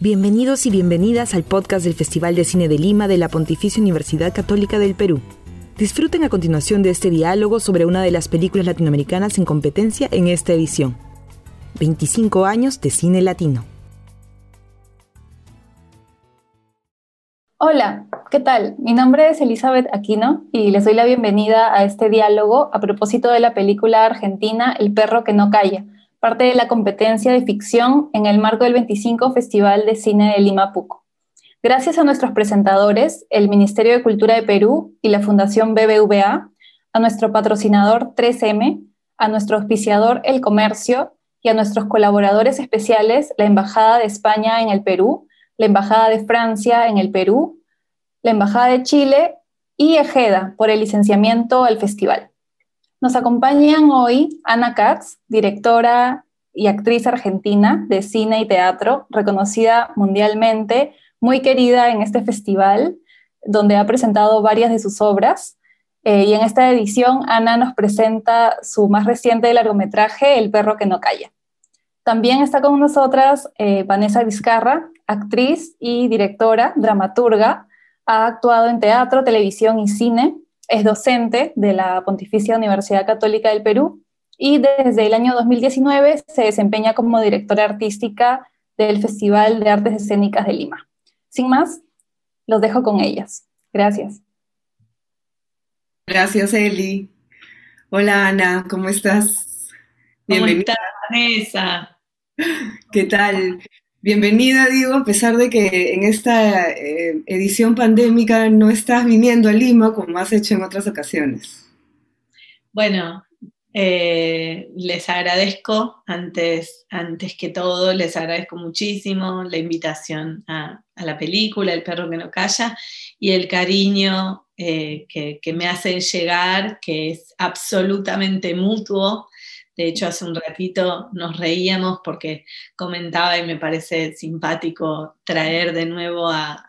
Bienvenidos y bienvenidas al podcast del Festival de Cine de Lima de la Pontificia Universidad Católica del Perú. Disfruten a continuación de este diálogo sobre una de las películas latinoamericanas en competencia en esta edición. 25 años de cine latino. Hola, ¿qué tal? Mi nombre es Elizabeth Aquino y les doy la bienvenida a este diálogo a propósito de la película argentina El perro que no calla, parte de la competencia de ficción en el marco del 25 Festival de Cine de Lima Puco. Gracias a nuestros presentadores, el Ministerio de Cultura de Perú y la Fundación BBVA, a nuestro patrocinador 3M, a nuestro auspiciador El Comercio y a nuestros colaboradores especiales, la Embajada de España en el Perú, la Embajada de Francia en el Perú, la Embajada de Chile y Ejeda por el licenciamiento al festival. Nos acompañan hoy Ana Katz, directora y actriz argentina de cine y teatro, reconocida mundialmente, muy querida en este festival, donde ha presentado varias de sus obras. Eh, y en esta edición, Ana nos presenta su más reciente largometraje, El perro que no calla. También está con nosotras eh, Vanessa Vizcarra, actriz y directora, dramaturga. Ha actuado en teatro, televisión y cine. Es docente de la Pontificia Universidad Católica del Perú y desde el año 2019 se desempeña como directora artística del Festival de Artes Escénicas de Lima. Sin más, los dejo con ellas. Gracias. Gracias, Eli. Hola, Ana, ¿cómo estás? Bienvenida. Vanessa? ¿Qué tal? Bienvenida, digo, a pesar de que en esta eh, edición pandémica no estás viniendo a Lima como has hecho en otras ocasiones. Bueno, eh, les agradezco antes, antes que todo, les agradezco muchísimo la invitación a, la película El perro que no calla y el cariño eh, que, que me hacen llegar, que es absolutamente mutuo de hecho, hace un ratito nos reíamos porque comentaba y me parece simpático traer de nuevo a,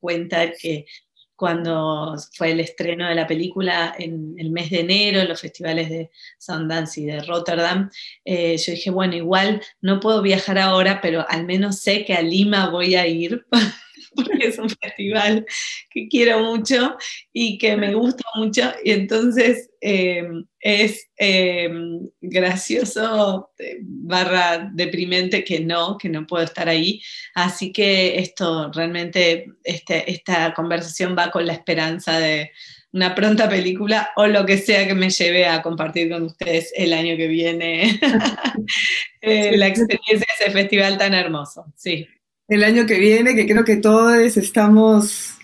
cuenta que cuando fue el estreno de la película en el mes de enero en los festivales de Sundance y de Rotterdam, eh, yo dije, bueno, igual no puedo viajar ahora, pero al menos sé que a Lima voy a ir porque es un festival que quiero mucho y que me gusta mucho. Y entonces em, es em, gracioso, eh, barra deprimente que no, que no puedo estar ahí. Así que esto realmente, este, esta conversación va con la esperanza de una pronta película o lo que sea que me lleve a compartir con ustedes el año que viene eh, la experiencia de ese festival tan hermoso. Sí el año que viene, que creo que todos estamos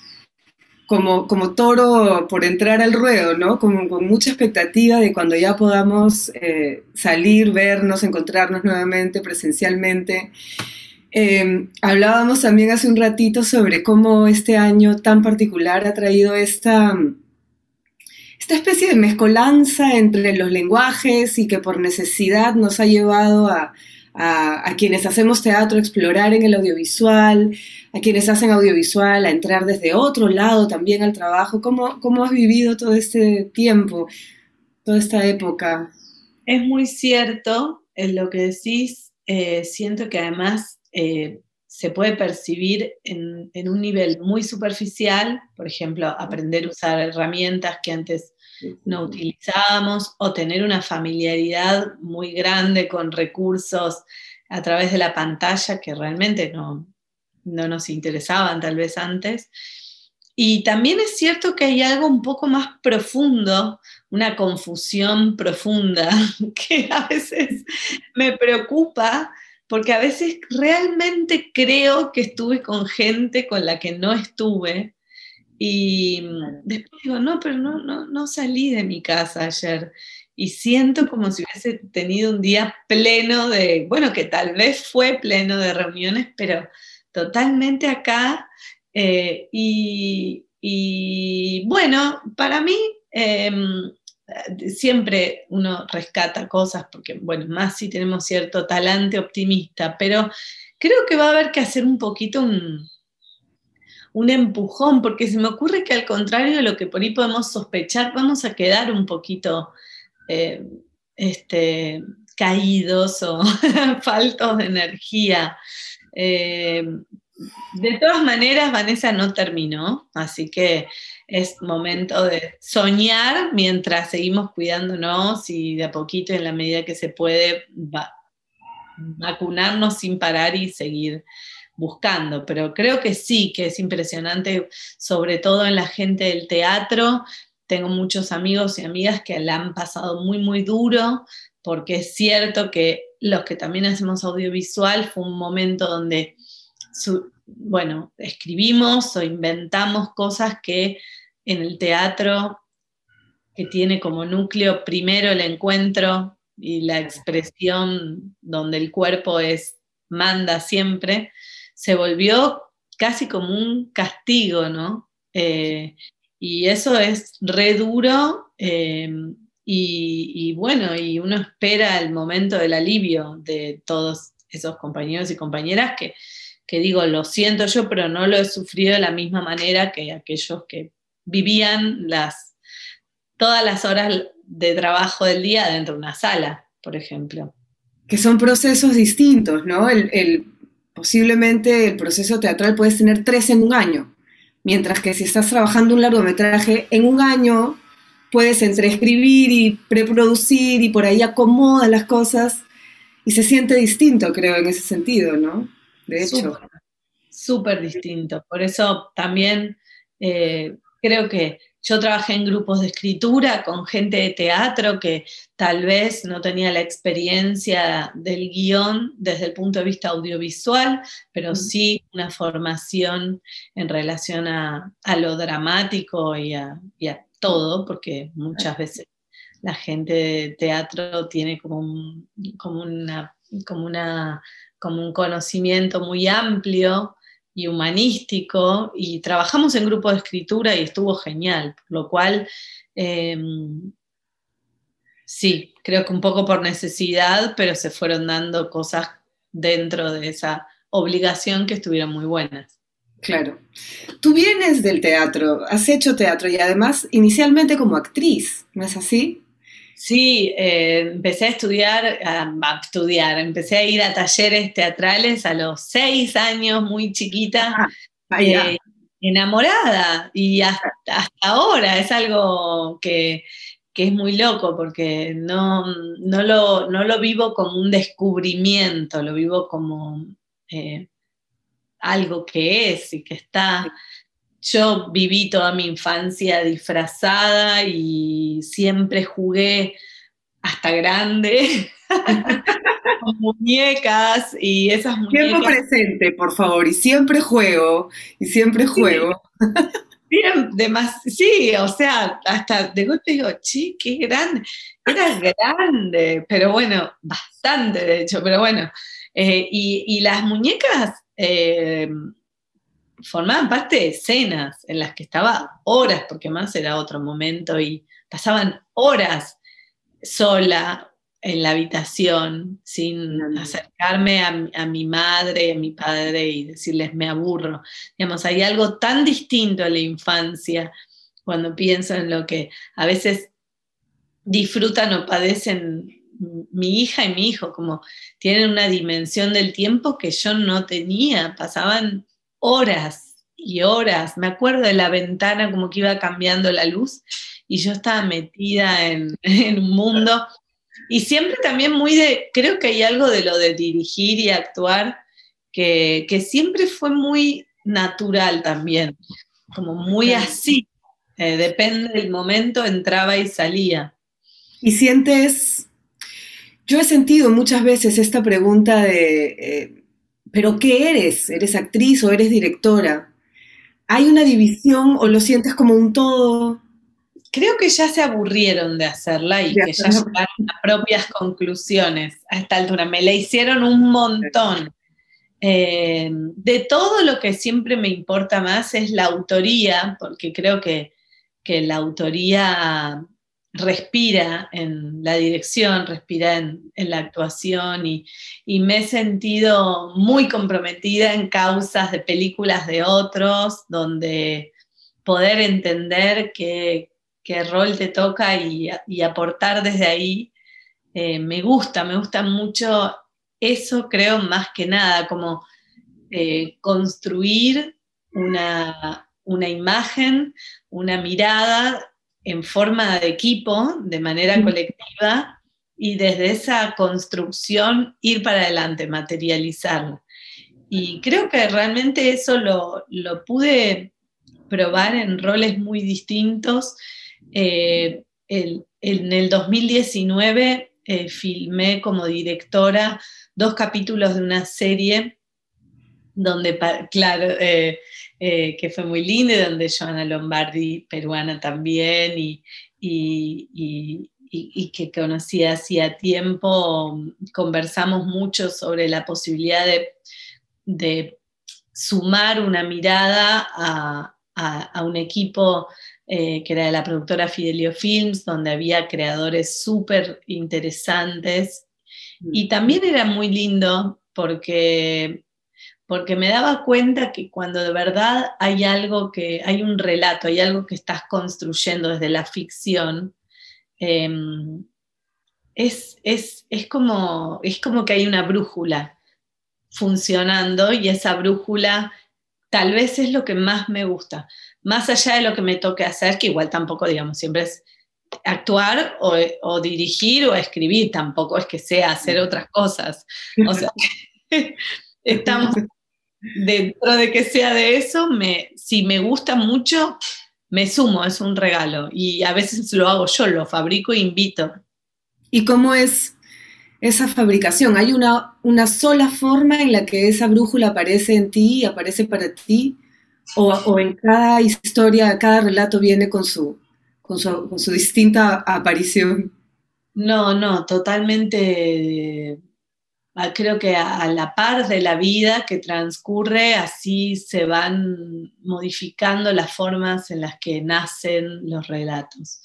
como, como toro por entrar al ruedo, ¿no? Con, mucha expectativa de cuando ya podamos eh, salir, vernos, encontrarnos nuevamente presencialmente. Em, hablábamos también hace un ratito sobre cómo este año tan particular ha traído esta, esta especie de mezcolanza entre los lenguajes y que por necesidad nos ha llevado a, a, quienes hacemos teatro explorar en el audiovisual, a quienes hacen audiovisual a entrar desde otro lado también al trabajo. ¿Cómo, cómo has vivido todo este tiempo, toda esta época? Es muy cierto en lo que decís. Eh, siento que además eh, se puede percibir en, en, un nivel muy superficial, por ejemplo, aprender a usar herramientas que antes no utilizábamos o tener una familiaridad muy grande con recursos a través de la pantalla que realmente no, no nos interesaban tal vez antes. Y también es cierto que hay algo un poco más profundo, una confusión profunda, que a veces me preocupa, porque a veces realmente creo que estuve con gente con la que no estuve, y después digo, no, pero no, no, no salí de mi casa ayer. Y siento como si hubiese tenido un día pleno de, bueno, que tal vez fue pleno de reuniones, pero totalmente acá. Eh, y, bueno, para mí em, siempre uno rescata cosas, porque bueno, más si tenemos cierto talante optimista, pero creo que va a haber que hacer un poquito un, un empujón, porque se me ocurre que al contrario de lo que por ahí podemos sospechar, vamos a quedar un poquito eh, este, caídos o faltos de energía. Eh, de todas maneras, Vanessa no terminó, así que es momento de soñar mientras seguimos cuidándonos y de a poquito, en la medida que se puede, vacunarnos sin parar y seguir buscando. Pero creo que sí, que es impresionante, sobre todo en la gente del teatro. Tengo muchos amigos y amigas que la han pasado muy, muy duro, porque es cierto que los que también hacemos audiovisual fue un momento donde bueno, escribimos o inventamos cosas que en el teatro, que tiene como núcleo primero el encuentro y la expresión donde el cuerpo es manda siempre, se volvió casi como un castigo, ¿no? Eh, y eso es re duro eh, y, bueno, y uno espera el momento del alivio de todos esos compañeros y compañeras que que digo, lo siento yo, pero no lo he sufrido de la misma manera que aquellos que vivían las, todas las horas de trabajo del día dentro de una sala, por ejemplo. Que son procesos distintos, ¿no? El, posiblemente el proceso teatral puedes tener tres en un año, mientras que si estás trabajando un largometraje, en un año puedes entre escribir y preproducir y por ahí acomodas las cosas y se siente distinto, creo, en ese sentido, ¿no? de hecho. Súper distinto. Por eso también eh, creo que yo trabajé en grupos de escritura con gente de teatro que tal vez no tenía la experiencia del guion desde el punto de vista audiovisual, pero sí una formación en relación a, lo dramático y a, todo, porque muchas veces la gente de teatro tiene como, como una, como una como un conocimiento muy amplio y humanístico y trabajamos en grupo de escritura y estuvo genial, lo cual em, sí, creo que un poco por necesidad, pero se fueron dando cosas dentro de esa obligación que estuvieron muy buenas. Claro. Tú vienes del teatro, has hecho teatro y además inicialmente como actriz, ¿no es así? Sí, eh, empecé a estudiar, a, estudiar, empecé a ir a talleres teatrales a los seis años, muy chiquita, ah, eh, enamorada, y hasta, ahora es algo que, es muy loco porque no, no, lo, no, lo, vivo como un descubrimiento, lo vivo como eh, algo que es y que está yo viví toda mi infancia disfrazada y siempre jugué hasta grande con muñecas y esas muñecas. Tiempo presente, por favor, y siempre juego, y siempre juego. Sí, o sea, hasta de golpe digo, chi, qué grande. Era grande, pero bueno, bastante de hecho, pero bueno. Eh, y, las muñecas, eh, formaban parte de escenas en las que estaba horas, porque más era otro momento, y pasaban horas sola en la habitación sin acercarme a, mi madre, a mi padre y decirles me aburro. Digamos, hay algo tan distinto en la infancia cuando pienso en lo que a veces disfrutan o padecen mi hija y mi hijo, como tienen una dimensión del tiempo que yo no tenía, pasaban horas y horas. Me acuerdo de la ventana como que iba cambiando la luz y yo estaba metida en, un mundo. Y siempre también muy de, creo que hay algo de lo de dirigir y actuar que, siempre fue muy natural también, como muy así. Eh, depende del momento, entraba y salía. Y sientes, yo he sentido muchas veces esta pregunta de, eh, ¿Pero qué eres? ¿Eres actriz o eres directora? ¿Hay una división o lo sientes como un todo? Creo que ya se aburrieron de hacerla y que ya llegaron a propias conclusiones a esta altura. Me la hicieron un montón. Eh, de todo lo que siempre me importa más es la autoría, porque creo que, que la autoría respira en la dirección, respira en, la actuación y, me he sentido muy comprometida en causas de películas de otros, donde poder entender qué, rol te toca y, aportar desde ahí, eh, me gusta, me gusta mucho eso, creo, más que nada, como eh, construir una, una imagen, una mirada en forma de equipo, de manera colectiva, y desde esa construcción ir para adelante, materializarla. Y creo que realmente eso lo, pude probar en roles muy distintos. Eh, en el 2019 eh, filmé como directora dos capítulos de una serie donde, claro, eh, eh, que fue muy linda, donde Joana Lombardi, peruana también, y, que conocí hacía tiempo, conversamos mucho sobre la posibilidad de, sumar una mirada a, un equipo eh, que era de la productora Fidelio Films, donde había creadores súper interesantes. Y también era muy lindo porque porque me daba cuenta que cuando de verdad hay algo que, hay un relato, hay algo que estás construyendo desde la ficción, em, es, como, es como que hay una brújula funcionando y esa brújula tal vez es lo que más me gusta, más allá de lo que me toque hacer, que igual tampoco, digamos, siempre es actuar o, o dirigir o escribir, tampoco es que sea hacer otras cosas. O sea, estamos dentro de que sea de eso, me, si me gusta mucho, me sumo, es un regalo. Y a veces lo hago yo, lo fabrico e invito. ¿Y cómo es esa fabricación? ¿Hay una, una sola forma en la que esa brújula aparece en ti, aparece para ti? ¿O, en cada historia, cada relato viene con su, con su, con su distinta aparición? No, no, totalmente creo que a, la par de la vida que transcurre, así se van modificando las formas en las que nacen los relatos.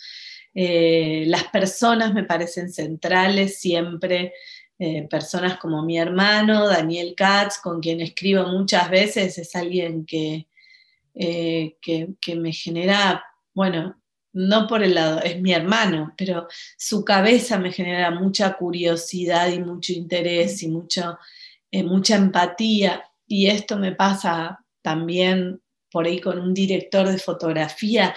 Eh, las personas me parecen centrales siempre, eh, personas como mi hermano, Daniel Katz, con quien escribo muchas veces, es alguien que, eh, que, que me genera, bueno, no por el lado, es mi hermano, pero su cabeza me genera mucha curiosidad y mucho interés y mucho, eh, mucha empatía. Y esto me pasa también por ahí con un director de fotografía,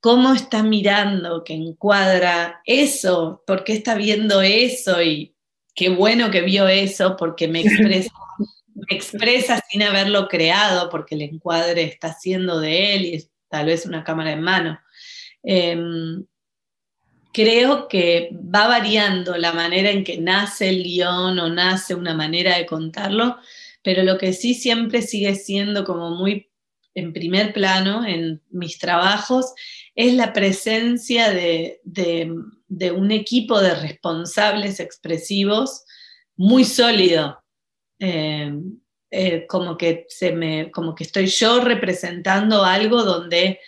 cómo está mirando, que encuadra eso, por qué está viendo eso y qué bueno que vio eso porque me expresa, me expresa sin haberlo creado, porque el encuadre está haciendo de él y es tal vez una cámara en mano. Em, creo que va variando la manera en que nace el guion o nace una manera de contarlo, pero lo que sí siempre sigue siendo como muy en primer plano en mis trabajos es la presencia de, un equipo de responsables expresivos muy sólido. Em, eh, como, que se me, como que estoy yo representando algo donde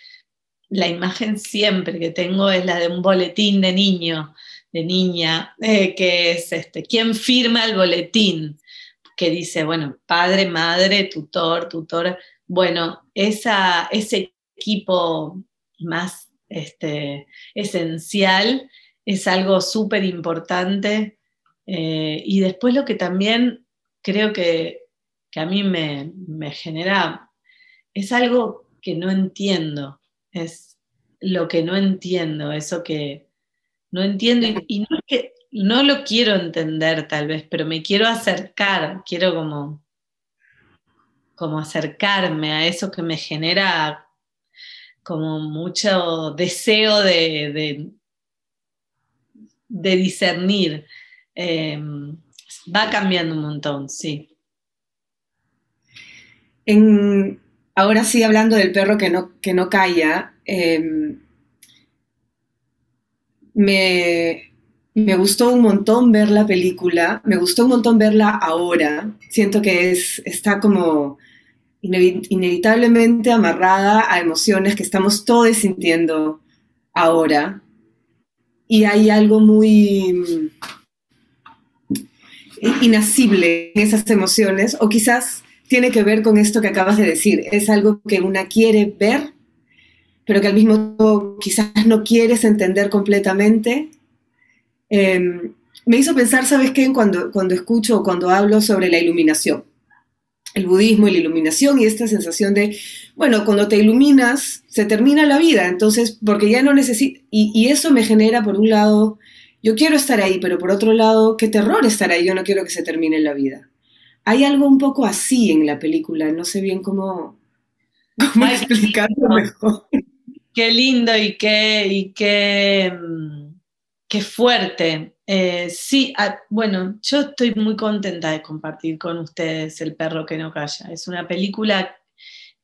la imagen siempre que tengo es la de un boletín de niño, de niña, eh, que es este, ¿quién firma el boletín? Que dice, bueno, padre, madre, tutor, tutora. Bueno, esa, ese equipo más este, esencial es algo súper importante. Eh, y después lo que también creo que, que a mí me, me genera es algo que no entiendo es lo que no entiendo, eso que no entiendo y, no es que no lo quiero entender tal vez, pero me quiero acercar, quiero como, como acercarme a eso que me genera como mucho deseo de, de, discernir. Em, va cambiando un montón, sí. En, ahora sí, hablando del perro que no, que no calla, em, me, gustó un montón ver la película, me gustó un montón verla ahora. Siento que es, está como inevitablemente amarrada a emociones que estamos todos sintiendo ahora. Y hay algo muy inasible en esas emociones, o quizás tiene que ver con esto que acabas de decir. Es algo que una quiere ver, pero que al mismo tiempo quizás no quieres entender completamente. Em, me hizo pensar, ¿sabes qué? Cuando, cuando escucho o cuando hablo sobre la iluminación. el budismo y la iluminación y esta sensación de, bueno, cuando te iluminas, se termina la vida, entonces, porque ya no necesito, y, eso me genera, por un lado, yo quiero estar ahí, pero por otro lado, qué terror estar ahí, yo no quiero que se termine la vida. Hay algo un poco así en la película, no sé bien cómo, cómo explicarlo mejor. Qué lindo y qué, y qué, mm, qué fuerte eh, sí, ah, bueno, yo estoy muy contenta de compartir con ustedes El perro que no calla. Es una película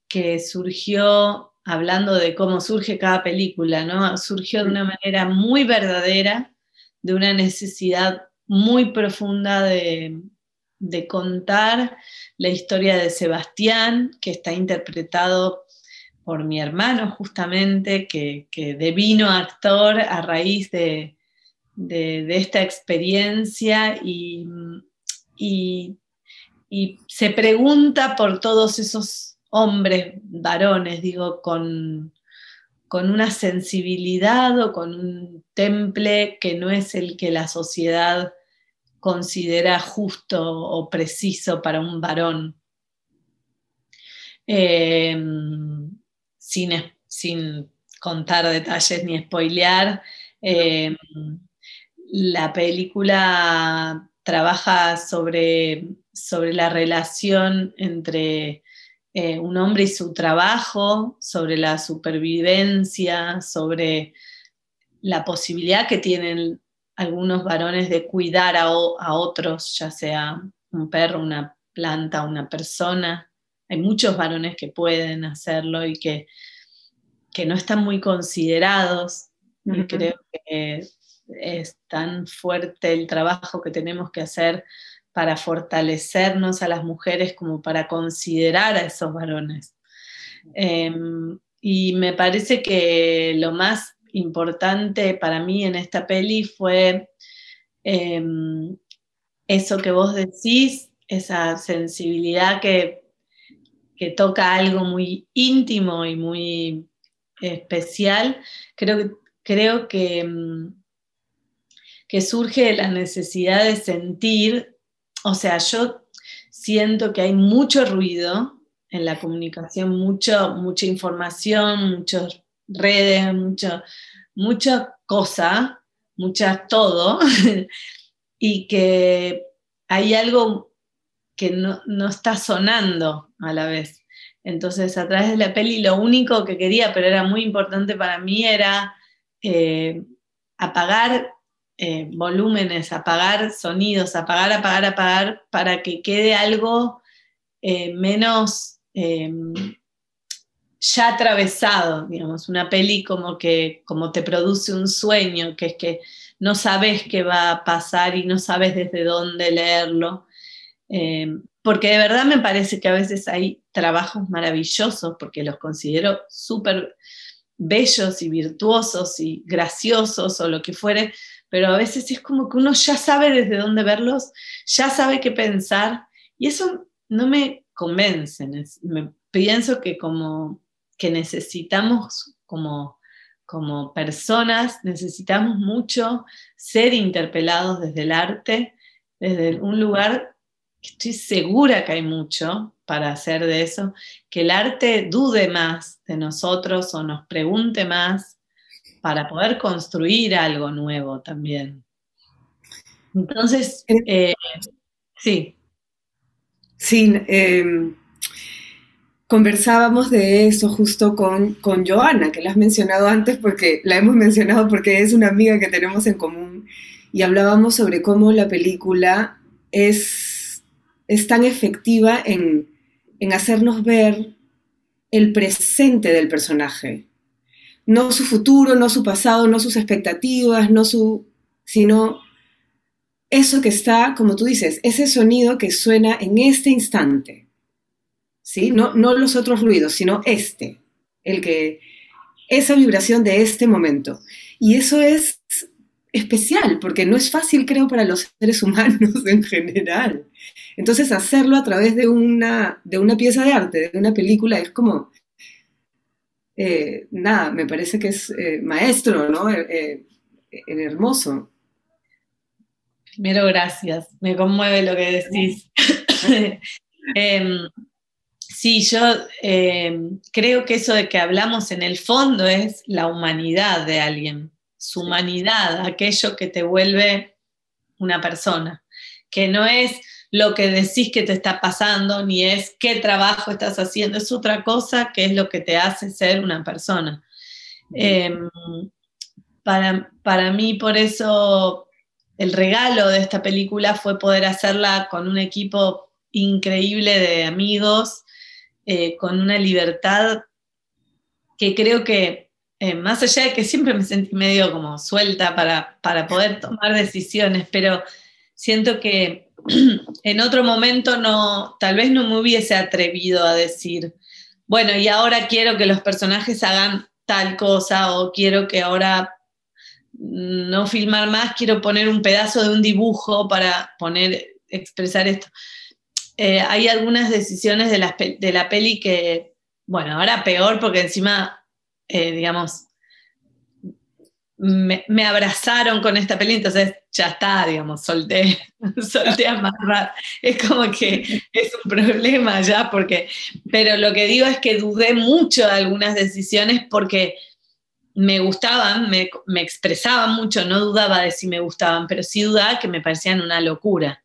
que surgió, hablando de cómo surge cada película, ¿no? Surgió de una manera muy verdadera, de una necesidad muy profunda de, contar la historia de Sebastián, que está interpretado por mi hermano justamente, que, que devino actor a raíz de, de, esta experiencia y, se pregunta por todos esos hombres, varones, digo, con, con una sensibilidad o con un temple que no es el que la sociedad considera justo o preciso para un varón. Em, sin, sin, contar detalles ni spoilear, em, la película trabaja sobre, sobre la relación entre eh, un hombre y su trabajo, sobre la supervivencia, sobre la posibilidad que tienen algunos varones de cuidar a, otros, ya sea un perro, una planta, una persona. Hay muchos varones que pueden hacerlo y que, que no están muy considerados. Y creo que es tan fuerte el trabajo que tenemos que hacer para fortalecernos a las mujeres como para considerar a esos varones. Em, y me parece que lo más importante para mí en esta peli fue em, eso que vos decís, esa sensibilidad que, que toca algo muy íntimo y muy especial. Creo, creo que em, que surge la necesidad de sentir, o sea, yo siento que hay mucho ruido en la comunicación, mucho, mucha información, muchas redes, mucho, mucha cosa, mucha todo, y que hay algo que no, está sonando a la vez. Entonces, a través de la peli, lo único que quería, pero era muy importante para mí, era eh, apagar eh, volúmenes, apagar sonidos, apagar, apagar, apagar, para que quede algo eh, menos ya atravesado, digamos, una peli como que como te produce un sueño, que es que no sabes qué va a pasar y no sabes desde dónde leerlo. Em, porque de verdad me parece que a veces hay trabajos maravillosos, porque los considero súper bellos y virtuosos y graciosos o lo que fuere, pero a veces es como que uno ya sabe desde dónde verlos, ya sabe qué pensar, y eso no me convence. Me pienso que como que necesitamos como, como personas, necesitamos mucho ser interpelados desde el arte, desde un lugar que estoy segura que hay mucho para hacer de eso, que el arte dude más de nosotros o nos pregunte más para poder construir algo nuevo también. Entonces, eh, sí. Sí, em, conversábamos de eso justo con, con Joana, que la has mencionado antes porque la hemos mencionado porque es una amiga que tenemos en común y hablábamos sobre cómo la película es, es tan efectiva en, en hacernos ver el presente del personaje no su futuro, no su pasado, no sus expectativas, no su, sino eso que está, como tú dices, ese sonido que suena en este instante. ¿Sí? No, no los otros ruidos, sino este, el que, esa vibración de este momento. Y eso es especial, porque no es fácil, creo, para los seres humanos en general. Entonces, hacerlo a través de una, de una pieza de arte, de una película, es como, eh, nada, me parece que es eh, maestro, ¿no? Eh, hermoso. Primero, gracias. Me conmueve lo que decís. Sí, yo eh, creo que eso de que hablamos en el fondo es la humanidad de alguien, su humanidad, aquello que te vuelve una persona, que no es lo que decís que te está pasando, ni es qué trabajo estás haciendo, es otra cosa que es lo que te hace ser una persona. Em, para, para mí, por eso, el regalo de esta película fue poder hacerla con un equipo increíble de amigos, eh, con una libertad que creo que, eh, más allá de que siempre me sentí medio como suelta para, para poder tomar decisiones, pero siento que en otro momento no, tal vez no me hubiese atrevido a decir, bueno, y ahora quiero que los personajes hagan tal cosa o quiero que ahora no filmar más, quiero poner un pedazo de un dibujo para poner, expresar esto. Eh, hay algunas decisiones de la, de la, peli que, bueno, ahora peor porque encima, eh, digamos, me, abrazaron con esta peli, entonces ya está, digamos, solté, solté amarrar. Es como que es un problema ya, porque, pero lo que digo es que dudé mucho de algunas decisiones porque me gustaban, me, me expresaban mucho, no dudaba de si me gustaban, pero sí dudaba que me parecían una locura.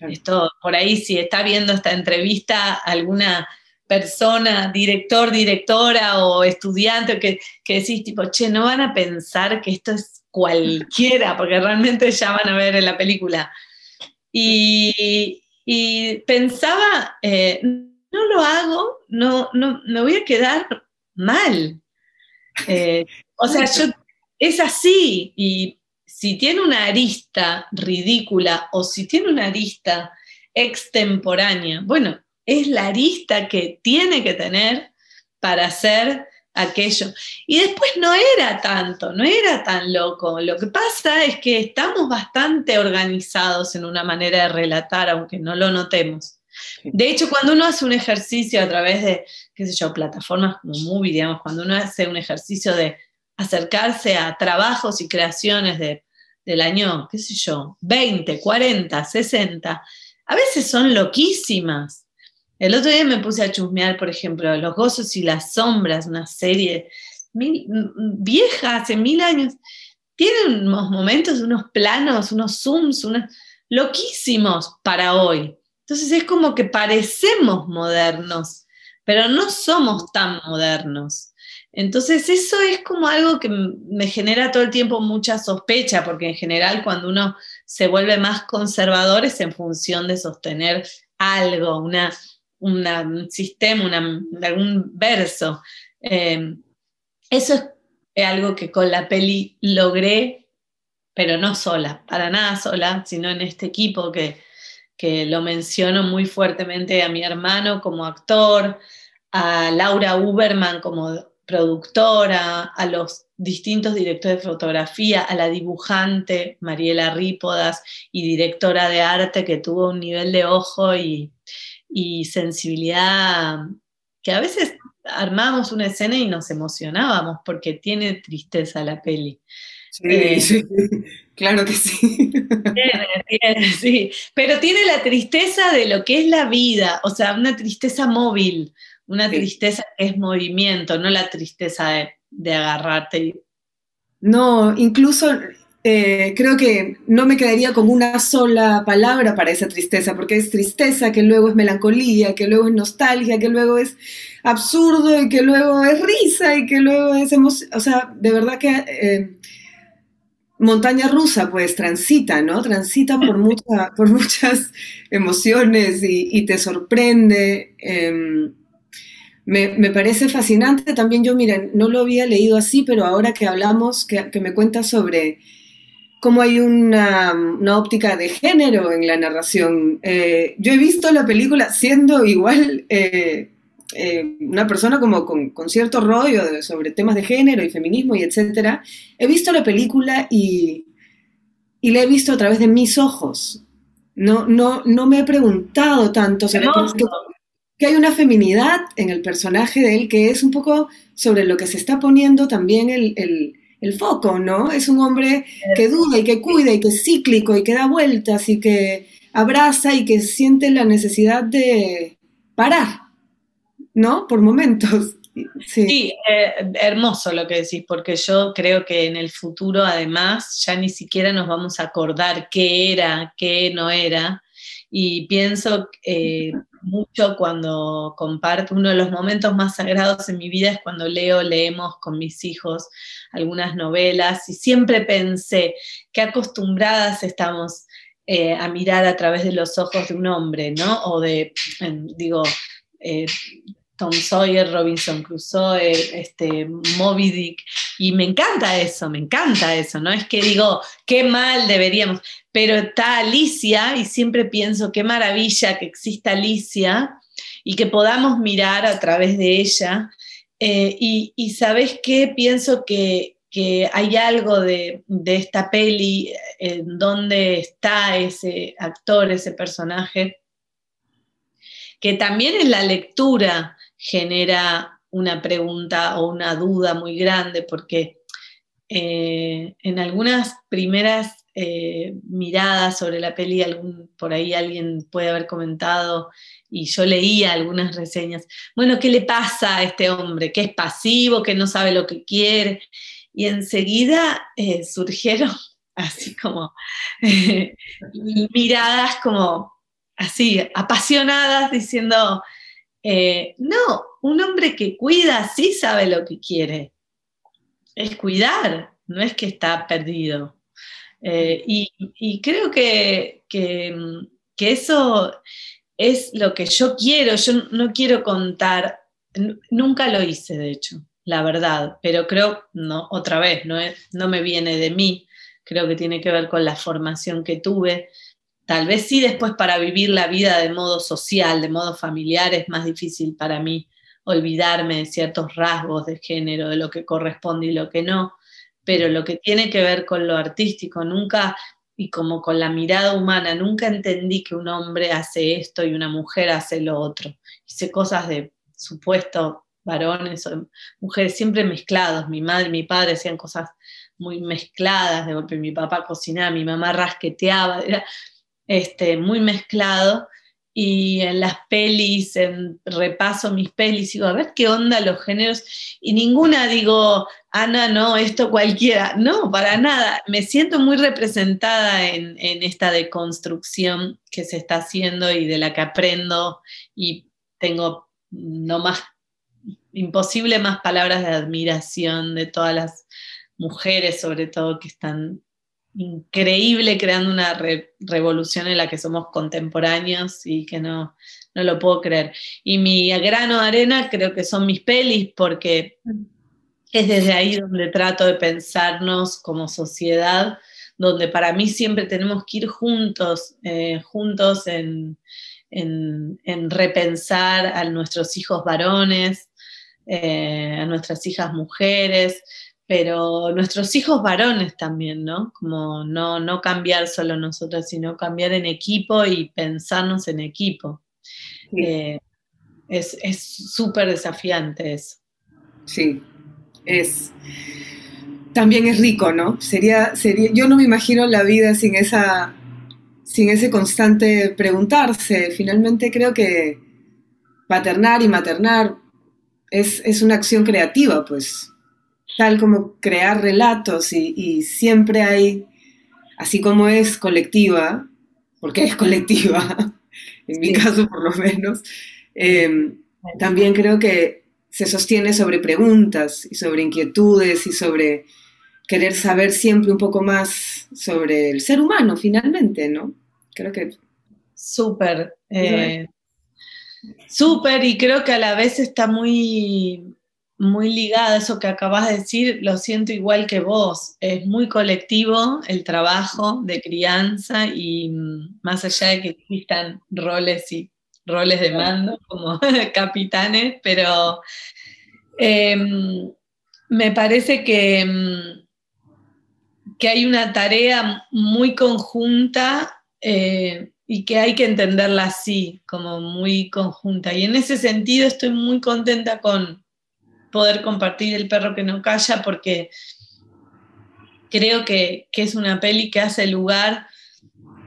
Esto, por ahí, si está viendo esta entrevista alguna persona, director, directora o estudiante que, que decís tipo, che, no van a pensar que esto es cualquiera, porque realmente ya van a ver en la película. Y, pensaba, eh, no lo hago, no, no, me voy a quedar mal. Eh, o sea, yo, es así, y si tiene una arista ridícula o si tiene una arista extemporánea, bueno, es la arista que tiene que tener para hacer aquello. Y después no era tanto, no era tan loco. Lo que pasa es que estamos bastante organizados en una manera de relatar, aunque no lo notemos. De hecho, cuando uno hace un ejercicio a través de, qué sé yo, plataformas como Movie, digamos, cuando uno hace un ejercicio de acercarse a trabajos y creaciones de del año, qué sé yo, 20, 40, 60, a veces son loquísimas. El otro día me puse a chusmear, por ejemplo, Los Gozos y las Sombras, una serie vieja, hace mil años. Tiene unos momentos, unos planos, unos zooms, unos, loquísimos para hoy. Entonces es como que parecemos modernos, pero no somos tan modernos. Entonces eso es como algo que me genera todo el tiempo mucha sospecha, porque en general cuando uno se vuelve más conservador es en función de sostener algo, una, un sistema, algún verso. Em, eso es algo que con la peli logré, pero no sola, para nada sola, sino en este equipo que, que lo menciono muy fuertemente a mi hermano como actor, a Laura Uberman como productora, a los distintos directores de fotografía, a la dibujante Mariela Rípodas y directora de arte que tuvo un nivel de ojo y, sensibilidad que a veces armábamos una escena y nos emocionábamos porque tiene tristeza la peli. Sí, eh, sí, claro que sí. Tiene, sí. Pero tiene la tristeza de lo que es la vida, o sea, una tristeza móvil, una tristeza que es movimiento, no la tristeza de, agarrarte. No, incluso eh, creo que no me quedaría con una sola palabra para esa tristeza, porque es tristeza, que luego es melancolía, que luego es nostalgia, que luego es absurdo y que luego es risa y que luego es emoción. O sea, de verdad que eh, montaña rusa, pues transita, ¿no? Transita por, por muchas emociones y, te sorprende. Em, me, parece fascinante también, yo miren, no lo había leído así, pero ahora que hablamos, que, me cuentas sobre cómo hay una, óptica de género en la narración. Eh, yo he visto la película siendo igual eh, eh, una persona como con, cierto rollo sobre temas de género y feminismo y etcétera. He visto la película y, y la he visto a través de mis ojos. No, no, no me he preguntado tanto sobre que hay una feminidad en el personaje de él que es un poco sobre lo que se está poniendo también el, foco, ¿no? Es un hombre que duda y que cuida y que es cíclico y que da vueltas y que abraza y que siente la necesidad de parar, ¿no? Por momentos. Sí, eh, hermoso lo que decís, porque yo creo que en el futuro además ya ni siquiera nos vamos a acordar qué era, qué no era. Y pienso eh, mucho cuando comparto, uno de los momentos más sagrados en mi vida es cuando leo, leemos con mis hijos algunas novelas y siempre pensé qué acostumbradas estamos eh, a mirar a través de los ojos de un hombre, ¿no? O de, digo, Tom Sawyer, Robinson Crusoe, este, Moby Dick, y me encanta eso, me encanta eso, no es que digo, qué mal deberíamos, pero está Alicia y siempre pienso, qué maravilla que exista Alicia y que podamos mirar a través de ella. Eh, y, sabes qué, pienso que, hay algo de, de esta peli en donde está ese actor, ese personaje, que también en la lectura genera una pregunta o una duda muy grande, porque eh, en algunas primeras eh, miradas sobre la peli, algún, por ahí alguien puede haber comentado y yo leía algunas reseñas, bueno, ¿qué le pasa a este hombre? Que es pasivo, que no sabe lo que quiere. Y enseguida eh, surgieron así como miradas como así, apasionadas, diciendo, eh, no, un hombre que cuida sí sabe lo que quiere. Es cuidar, no es que está perdido. Eh, y, creo que, eso es lo que yo quiero. Yo no quiero contar, nunca lo hice, de hecho, la verdad, pero creo, no, otra vez, no me viene de mí, creo que tiene que ver con la formación que tuve Tal vez sí después para vivir la vida de modo social, de modo familiar, es más difícil para mí olvidarme de ciertos rasgos de género, de lo que corresponde y lo que no, pero lo que tiene que ver con lo artístico, nunca, y como con la mirada humana, nunca entendí que un hombre hace esto y una mujer hace lo otro. Hice cosas de supuesto varones o mujeres siempre mezclados. Mi madre y mi padre hacían cosas muy mezcladas, de golpe mi papá cocinaba, mi mamá rasqueteaba, era, este, muy mezclado. Y en las pelis, en repaso mis pelis, digo, a ver qué onda los géneros. Y ninguna digo, Ana, no, esto cualquiera. No, para nada. Me siento muy representada en, en esta deconstrucción que se está haciendo y de la que aprendo. Y tengo no más, imposible más palabras de admiración de todas las mujeres, sobre todo, que están increíble creando una revolución en la que somos contemporáneos y que no, no lo puedo creer. Y mi grano de arena creo que son mis pelis porque es desde ahí donde trato de pensarnos como sociedad, donde para mí siempre tenemos que ir juntos, eh, juntos en, repensar a nuestros hijos varones, eh, a nuestras hijas mujeres, pero nuestros hijos varones también, ¿no? Como no, no cambiar solo nosotros, sino cambiar en equipo y pensarnos en equipo. Eh, es súper desafiante eso. Sí, es. También es rico, ¿no? Sería, sería, yo no me imagino la vida sin esa, sin ese constante preguntarse. Finalmente creo que paternar y maternar es, es una acción creativa, pues tal como crear relatos y, siempre hay, así como es colectiva, porque es colectiva, en mi caso por lo menos, em, también creo que se sostiene sobre preguntas y sobre inquietudes y sobre querer saber siempre un poco más sobre el ser humano finalmente, ¿no? Creo que... Súper. Eh, súper y creo que a la vez está muy muy ligada a eso que acabas de decir, lo siento igual que vos. Es muy colectivo el trabajo de crianza y mm, más allá de que existan roles y roles de mando como capitanes, pero em, me parece que, mm, que hay una tarea muy conjunta eh, y que hay que entenderla así, como muy conjunta. Y en ese sentido estoy muy contenta con poder compartir El perro que no calla porque creo que, es una peli que hace lugar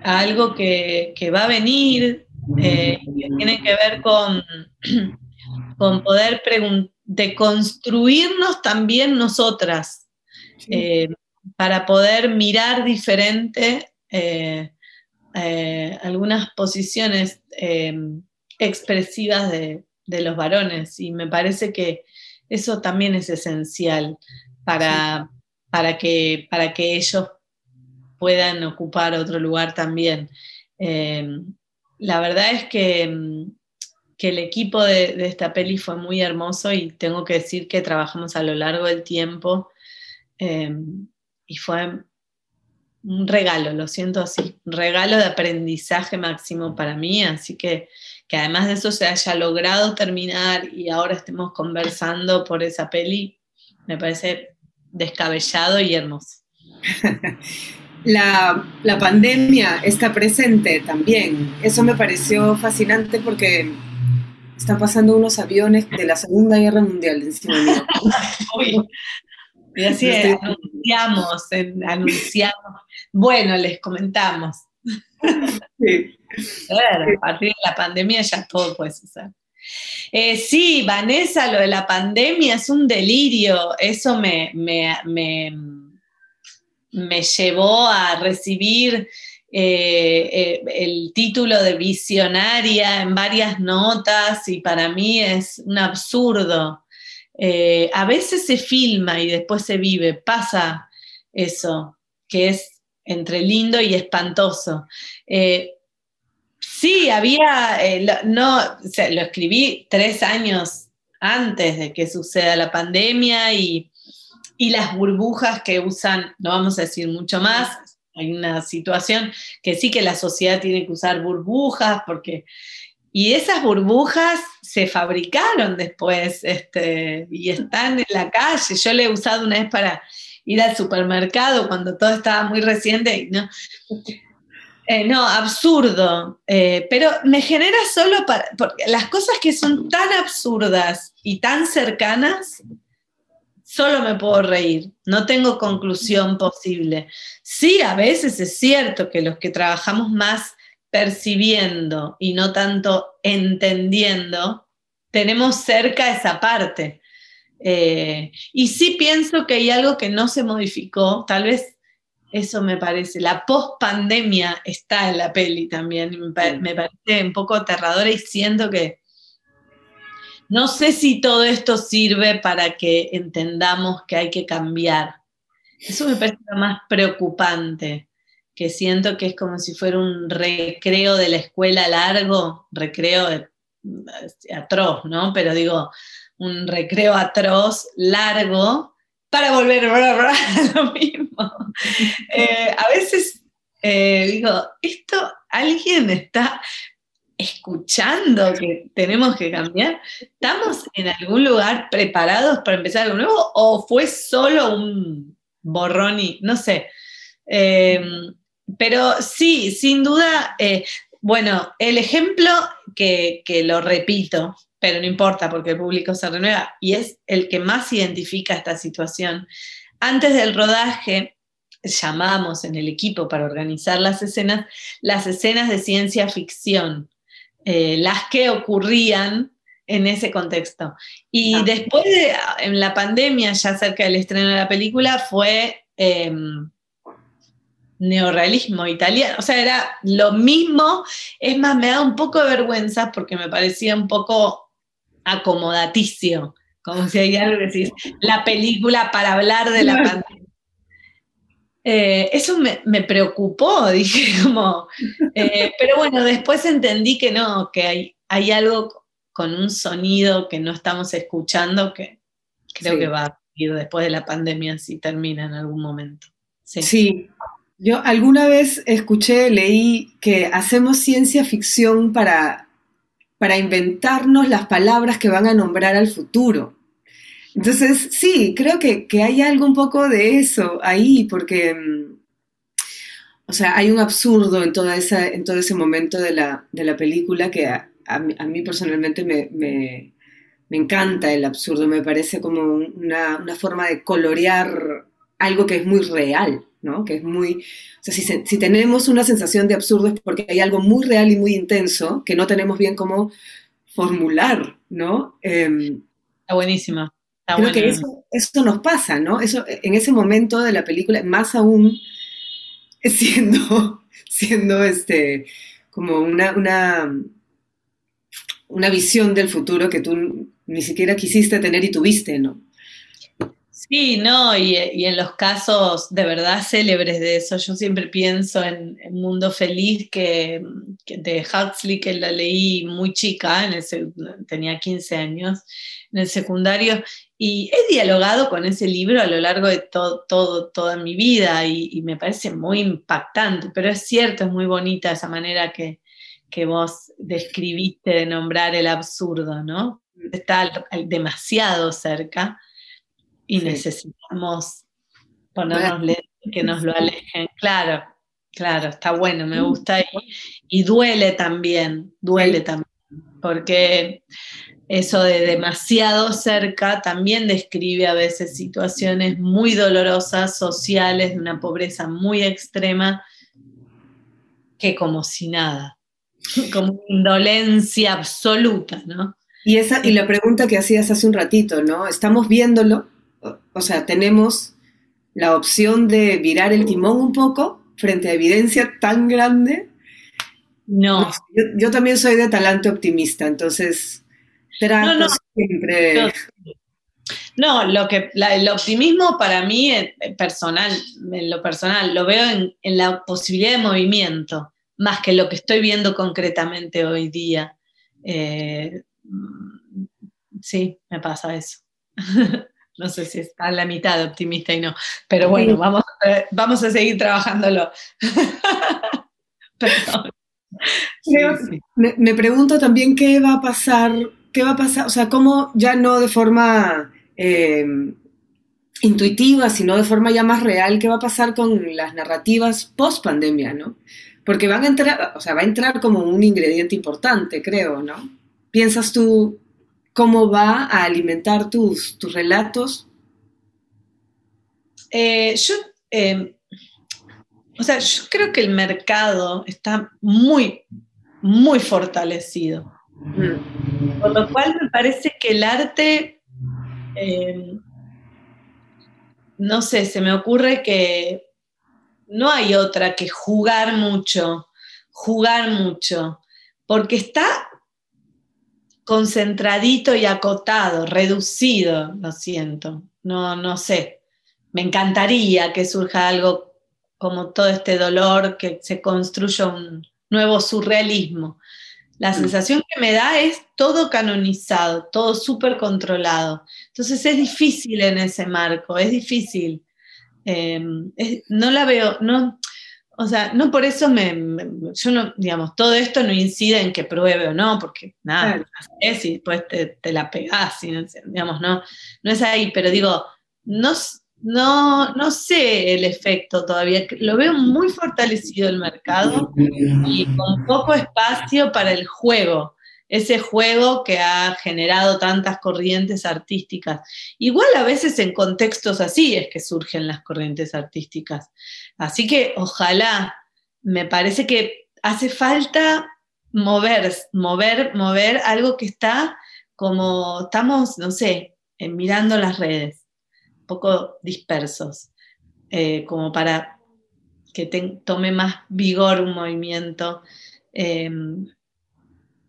a algo que, va a venir, eh, que tiene que ver con, con poder de construirnos también nosotras, eh, para poder mirar diferente eh, eh, algunas posiciones expresivas de, los varones. Y me parece que eso también es esencial para, para, que, para que ellos puedan ocupar otro lugar también. la verdad es que que el equipo de, esta peli fue muy hermoso y tengo que decir que trabajamos a lo largo del tiempo em, y fue un regalo, lo siento así, un regalo de aprendizaje máximo para mí, así que que además de eso se haya logrado terminar y ahora estemos conversando por esa peli, me parece descabellado y hermoso. La, la, pandemia está presente también. Eso me pareció fascinante porque están pasando unos aviones de la Segunda Guerra Mundial encima mío. y así anunciamos, anunciamos. Bueno, les comentamos. Sí. A partir de la pandemia ya todo puede suceder. Eh, sí, Vanessa, lo de la pandemia es un delirio. Eso me, me, me, me llevó a recibir eh, eh, el título de visionaria en varias notas y para mí es un absurdo. Eh, a veces se filma y después se vive, pasa eso, que es entre lindo y espantoso. Sí, había, no, lo escribí tres años antes de que suceda la pandemia y, y las burbujas que usan, no vamos a decir mucho más, hay una situación que sí que la sociedad tiene que usar burbujas, porque... Y esas burbujas se fabricaron después este, y están en la calle. Yo le he usado una vez para ir al supermercado cuando todo estaba muy reciente. ¿no? Eh, no, absurdo. Eh, pero me genera solo para. Porque las cosas que son tan absurdas y tan cercanas solo me puedo reír, no tengo conclusión posible. Sí, a veces es cierto que los que trabajamos más percibiendo y no tanto entendiendo, tenemos cerca esa parte. Eh, y sí pienso que hay algo que no se modificó, tal vez eso me parece, la post-pandemia está en la peli también, me, me parece un poco aterradora y siento que no sé si todo esto sirve para que entendamos que hay que cambiar. Eso me parece lo más preocupante, que siento que es como si fuera un recreo de la escuela largo, recreo atroz, ¿no? Pero digo, un recreo atroz largo para volver a lo mismo. Eh, a veces eh, digo, esto alguien está escuchando que tenemos que cambiar? ¿Estamos en algún lugar preparados para empezar algo nuevo o fue solo un borrón y no sé? Em, pero sí, sin duda, eh, bueno, el ejemplo que, que lo repito, pero no importa porque el público se renueva y es el que más identifica esta situación. Antes del rodaje, llamamos en el equipo para organizar las escenas, las escenas de ciencia ficción. Eh, las que ocurrían en ese contexto. Y ah. después de, en la pandemia, ya cerca del estreno de la película, fue em, neorrealismo italiano. O sea, era lo mismo. Es más, me da un poco de vergüenza porque me parecía un poco acomodaticio. Como si hay algo que decís, la película para hablar de la pandemia. Eh, eso me, preocupó, dije como, eh, pero bueno, después entendí que no, que hay, hay algo con un sonido que no estamos escuchando que creo que va a ir después de la pandemia si termina en algún momento. Sí. yo alguna vez escuché, leí que hacemos ciencia ficción para, para inventarnos las palabras que van a nombrar al futuro. Entonces, sí, creo que, hay algo un poco de eso ahí, porque, mm, o sea, hay un absurdo en, toda esa, en todo ese momento de la, película que a, mí, personalmente me, encanta el absurdo, me parece como una, forma de colorear algo que es muy real, ¿no? Que es muy, o sea, si, si, tenemos una sensación de absurdo es porque hay algo muy real y muy intenso que no tenemos bien cómo formular, ¿no? Em, está buenísima. creo que eso, eso, nos pasa, ¿no? Eso, en ese momento de la película, más aún siendo, siendo este, como una, una, una visión del futuro que tú ni siquiera quisiste tener y tuviste, ¿no? Sí, no, y, en los casos de verdad célebres de eso, yo siempre pienso en, Mundo Feliz que, de Huxley, que la leí muy chica, en tenía 15 años, en el secundario, y he dialogado con ese libro a lo largo de todo, toda mi vida y, me parece muy impactante, pero es cierto, es muy bonita esa manera que, que vos describiste de nombrar el absurdo, ¿no? Está demasiado cerca y necesitamos ponernos que nos lo alejen. Claro, claro, está bueno, me gusta y, duele también, duele también, porque eso de demasiado cerca también describe a veces situaciones muy dolorosas, sociales, de una pobreza muy extrema, que como si nada, como indolencia absoluta, ¿no? Y, esa, y la pregunta que hacías hace un ratito, ¿no? Estamos viéndolo, o sea, tenemos la opción de virar el timón un poco frente a evidencia tan grande. No. Yo, también soy de talante optimista, entonces trato no, siempre. No, lo que, el optimismo para mí es personal, en lo personal, lo veo en, en, la posibilidad de movimiento, más que lo que estoy viendo concretamente hoy día. Eh, sí, me pasa eso. No sé si está a la mitad optimista y no, pero bueno, vamos, vamos a seguir trabajándolo. Me, pregunto también qué va a pasar, qué va a pasar, o sea, cómo ya no de forma eh, intuitiva, sino de forma ya más real, qué va a pasar con las narrativas post pandemia, ¿no? Porque van a entrar, o sea, va a entrar como un ingrediente importante, creo, ¿no? ¿Piensas tú cómo va a alimentar tus, tus relatos? Eh, yo, em, o sea, yo creo que el mercado está muy, muy fortalecido. Mm. Por lo cual me parece que el arte, em, no sé, se me ocurre que no hay otra que jugar mucho, jugar mucho, porque está concentradito y acotado, reducido, lo siento. No, no sé. Me encantaría que surja algo como todo este dolor, que se construya un nuevo surrealismo. La mm. sensación que me da es todo canonizado, todo súper controlado. Entonces es difícil en ese marco, es difícil. Em, no la veo, no, o sea, no por eso me, yo no, digamos, todo esto no incide en que pruebe o no, porque nada, es y después te, la pegás, y, digamos, no, no es ahí, pero digo, no, no, no sé el efecto todavía, lo veo muy fortalecido el mercado y con poco espacio para el juego ese juego que ha generado tantas corrientes artísticas. Igual a veces en contextos así es que surgen las corrientes artísticas. Así que ojalá, me parece que hace falta mover, mover, mover algo que está como, estamos, no sé, eh, mirando las redes, un poco dispersos, eh, como para que tome más vigor un movimiento. Em,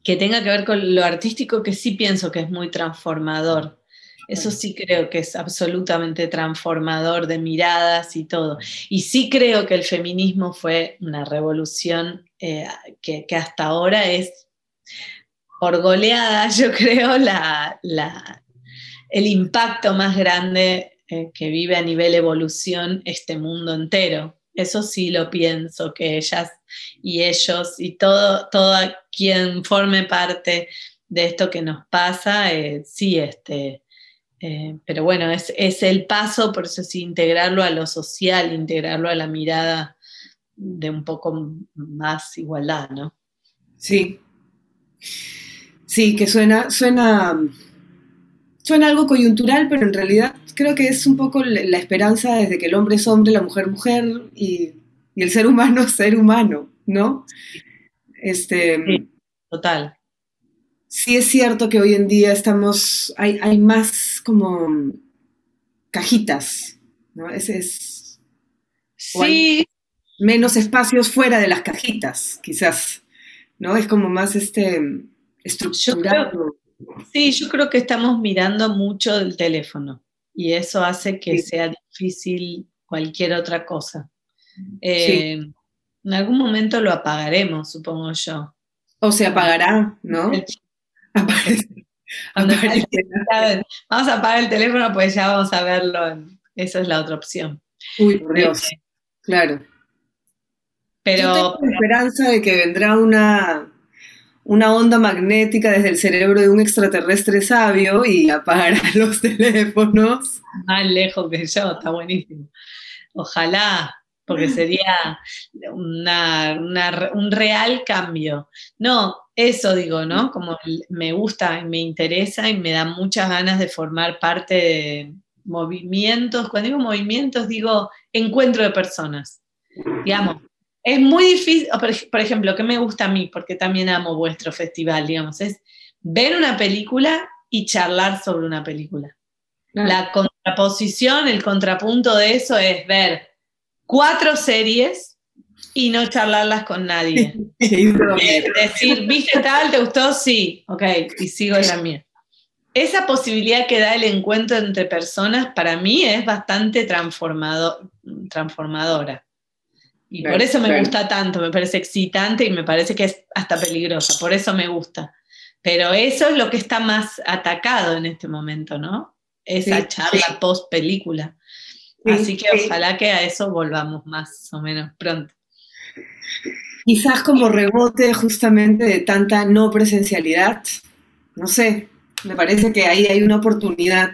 que tenga que ver con lo artístico, que sí pienso que es muy transformador. Eso sí creo que es absolutamente transformador de miradas y todo. Y sí creo que el feminismo fue una revolución eh, que, hasta ahora es, por goleada, yo creo, la, el impacto más grande eh, que vive a nivel evolución este mundo entero. Eso sí lo pienso, que ellas y ellos y todo, quien forme parte de esto que nos pasa, eh, sí, este, eh, pero bueno, es, el paso, por eso sí, integrarlo a lo social, integrarlo a la mirada de un poco más igualdad, ¿no? Sí. Sí, que suena, suena, suena algo coyuntural, pero en realidad creo que es un poco la esperanza desde que el hombre es hombre, la mujer mujer y, el ser humano es ser humano, ¿no? Este, total. sí es cierto que hoy en día estamos, hay, hay más como cajitas, ¿no? Ese es... Sí. Menos espacios fuera de las cajitas, quizás, ¿no? Es como más este estructurado. sí, yo creo que estamos mirando mucho del teléfono y eso hace que sea difícil cualquier otra cosa. Eh, en algún momento lo apagaremos, supongo yo. O se apagará, ¿no? vamos a apagar el teléfono, pues ya vamos a verlo. Esa es la otra opción. Uy, por Dios. claro. Pero. Yo tengo la esperanza de que vendrá una, una onda magnética desde el cerebro de un extraterrestre sabio y apagará los teléfonos. Más lejos que yo, está buenísimo. Ojalá, porque sería un real cambio. No, eso digo, ¿no? Como me gusta y me interesa y me da muchas ganas de formar parte de movimientos. Cuando digo movimientos, digo encuentro de personas. Digamos, es muy difícil, por ejemplo, que me gusta a mí, porque también amo vuestro festival, digamos, es ver una película y charlar sobre una película. La contraposición, el contrapunto de eso es ver cuatro series y no charlarlas con nadie. decir, ¿viste tal? ¿Te gustó? Sí, ok, y sigo en la mía. Esa posibilidad que da el encuentro entre personas para mí es bastante transformado, transformadora. Y por eso me gusta tanto, me parece excitante y me parece que es hasta peligrosa, por eso me gusta. Pero eso es lo que está más atacado en este momento, ¿no? Esa charla post película. Así que ojalá que a eso volvamos más o menos pronto. Quizás como rebote justamente de tanta no presencialidad, no sé, me parece que ahí hay una oportunidad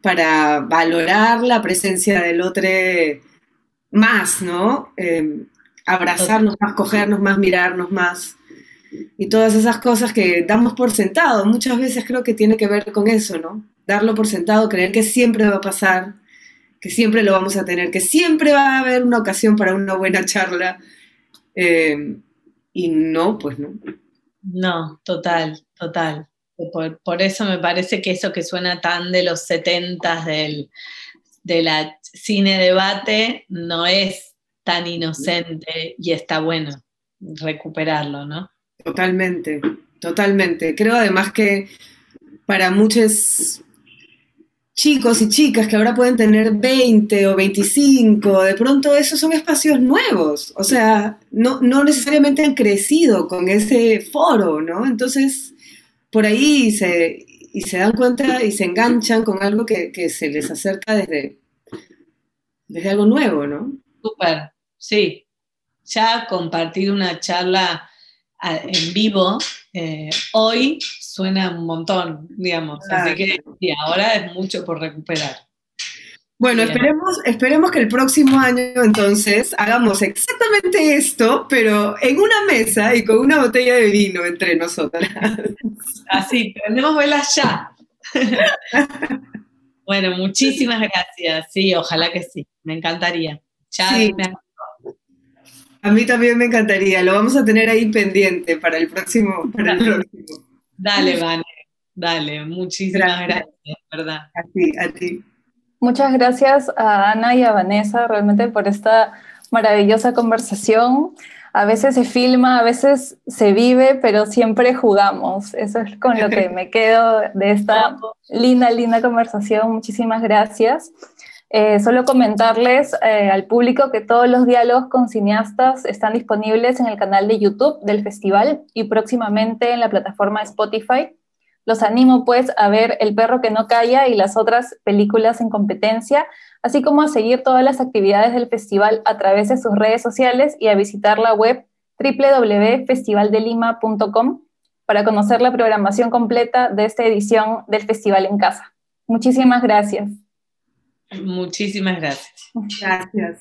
para valorar la presencia del otro más, ¿no? Em, abrazarnos más, cogernos más, mirarnos más y todas esas cosas que damos por sentado. Muchas veces creo que tiene que ver con eso, ¿no? Darlo por sentado, creer que siempre va a pasar que siempre lo vamos a tener, que siempre va a haber una ocasión para una buena charla. Eh, y no, pues no. No, total, total. Por, eso me parece que eso que suena tan de los setentas del de la cine debate no es tan inocente y está bueno recuperarlo, ¿no? Totalmente, totalmente. Creo además que para muchos chicos y chicas que ahora pueden tener 20 o 25, de pronto esos son espacios nuevos, o sea, no, no necesariamente han crecido con ese foro, ¿no? Entonces, por ahí se, y se dan cuenta y se enganchan con algo que, que se les acerca desde, desde algo nuevo, ¿no? Súper, sí. Ya compartir una charla en vivo eh, hoy suena un montón, digamos. Así que ahora es mucho por recuperar. Bueno, esperemos, esperemos que el próximo año entonces hagamos exactamente esto, pero en una mesa y con una botella de vino entre nosotras. Así, prendemos velas ya. bueno, muchísimas gracias. Sí, ojalá que sí. Me encantaría. Ya a mí también me encantaría, lo vamos a tener ahí pendiente para el próximo. Para el próximo. Dale, Vane, dale, muchísimas gracias, ¿verdad? A ti, a ti. Muchas gracias a Ana y a Vanessa realmente por esta maravillosa conversación. A veces se filma, a veces se vive, pero siempre jugamos. Eso es con lo que me quedo de esta linda, linda conversación. Muchísimas gracias. Eh, solo comentarles eh, al público que todos los diálogos con cineastas están disponibles en el canal de YouTube del festival y próximamente en la plataforma Spotify. Los animo pues a ver El perro que no calla y las otras películas en competencia, así como a seguir todas las actividades del festival a través de sus redes sociales y a visitar la web www.festivaldelima.com para conocer la programación completa de esta edición del Festival en Casa. Muchísimas gracias. Muchísimas gracias. Gracias.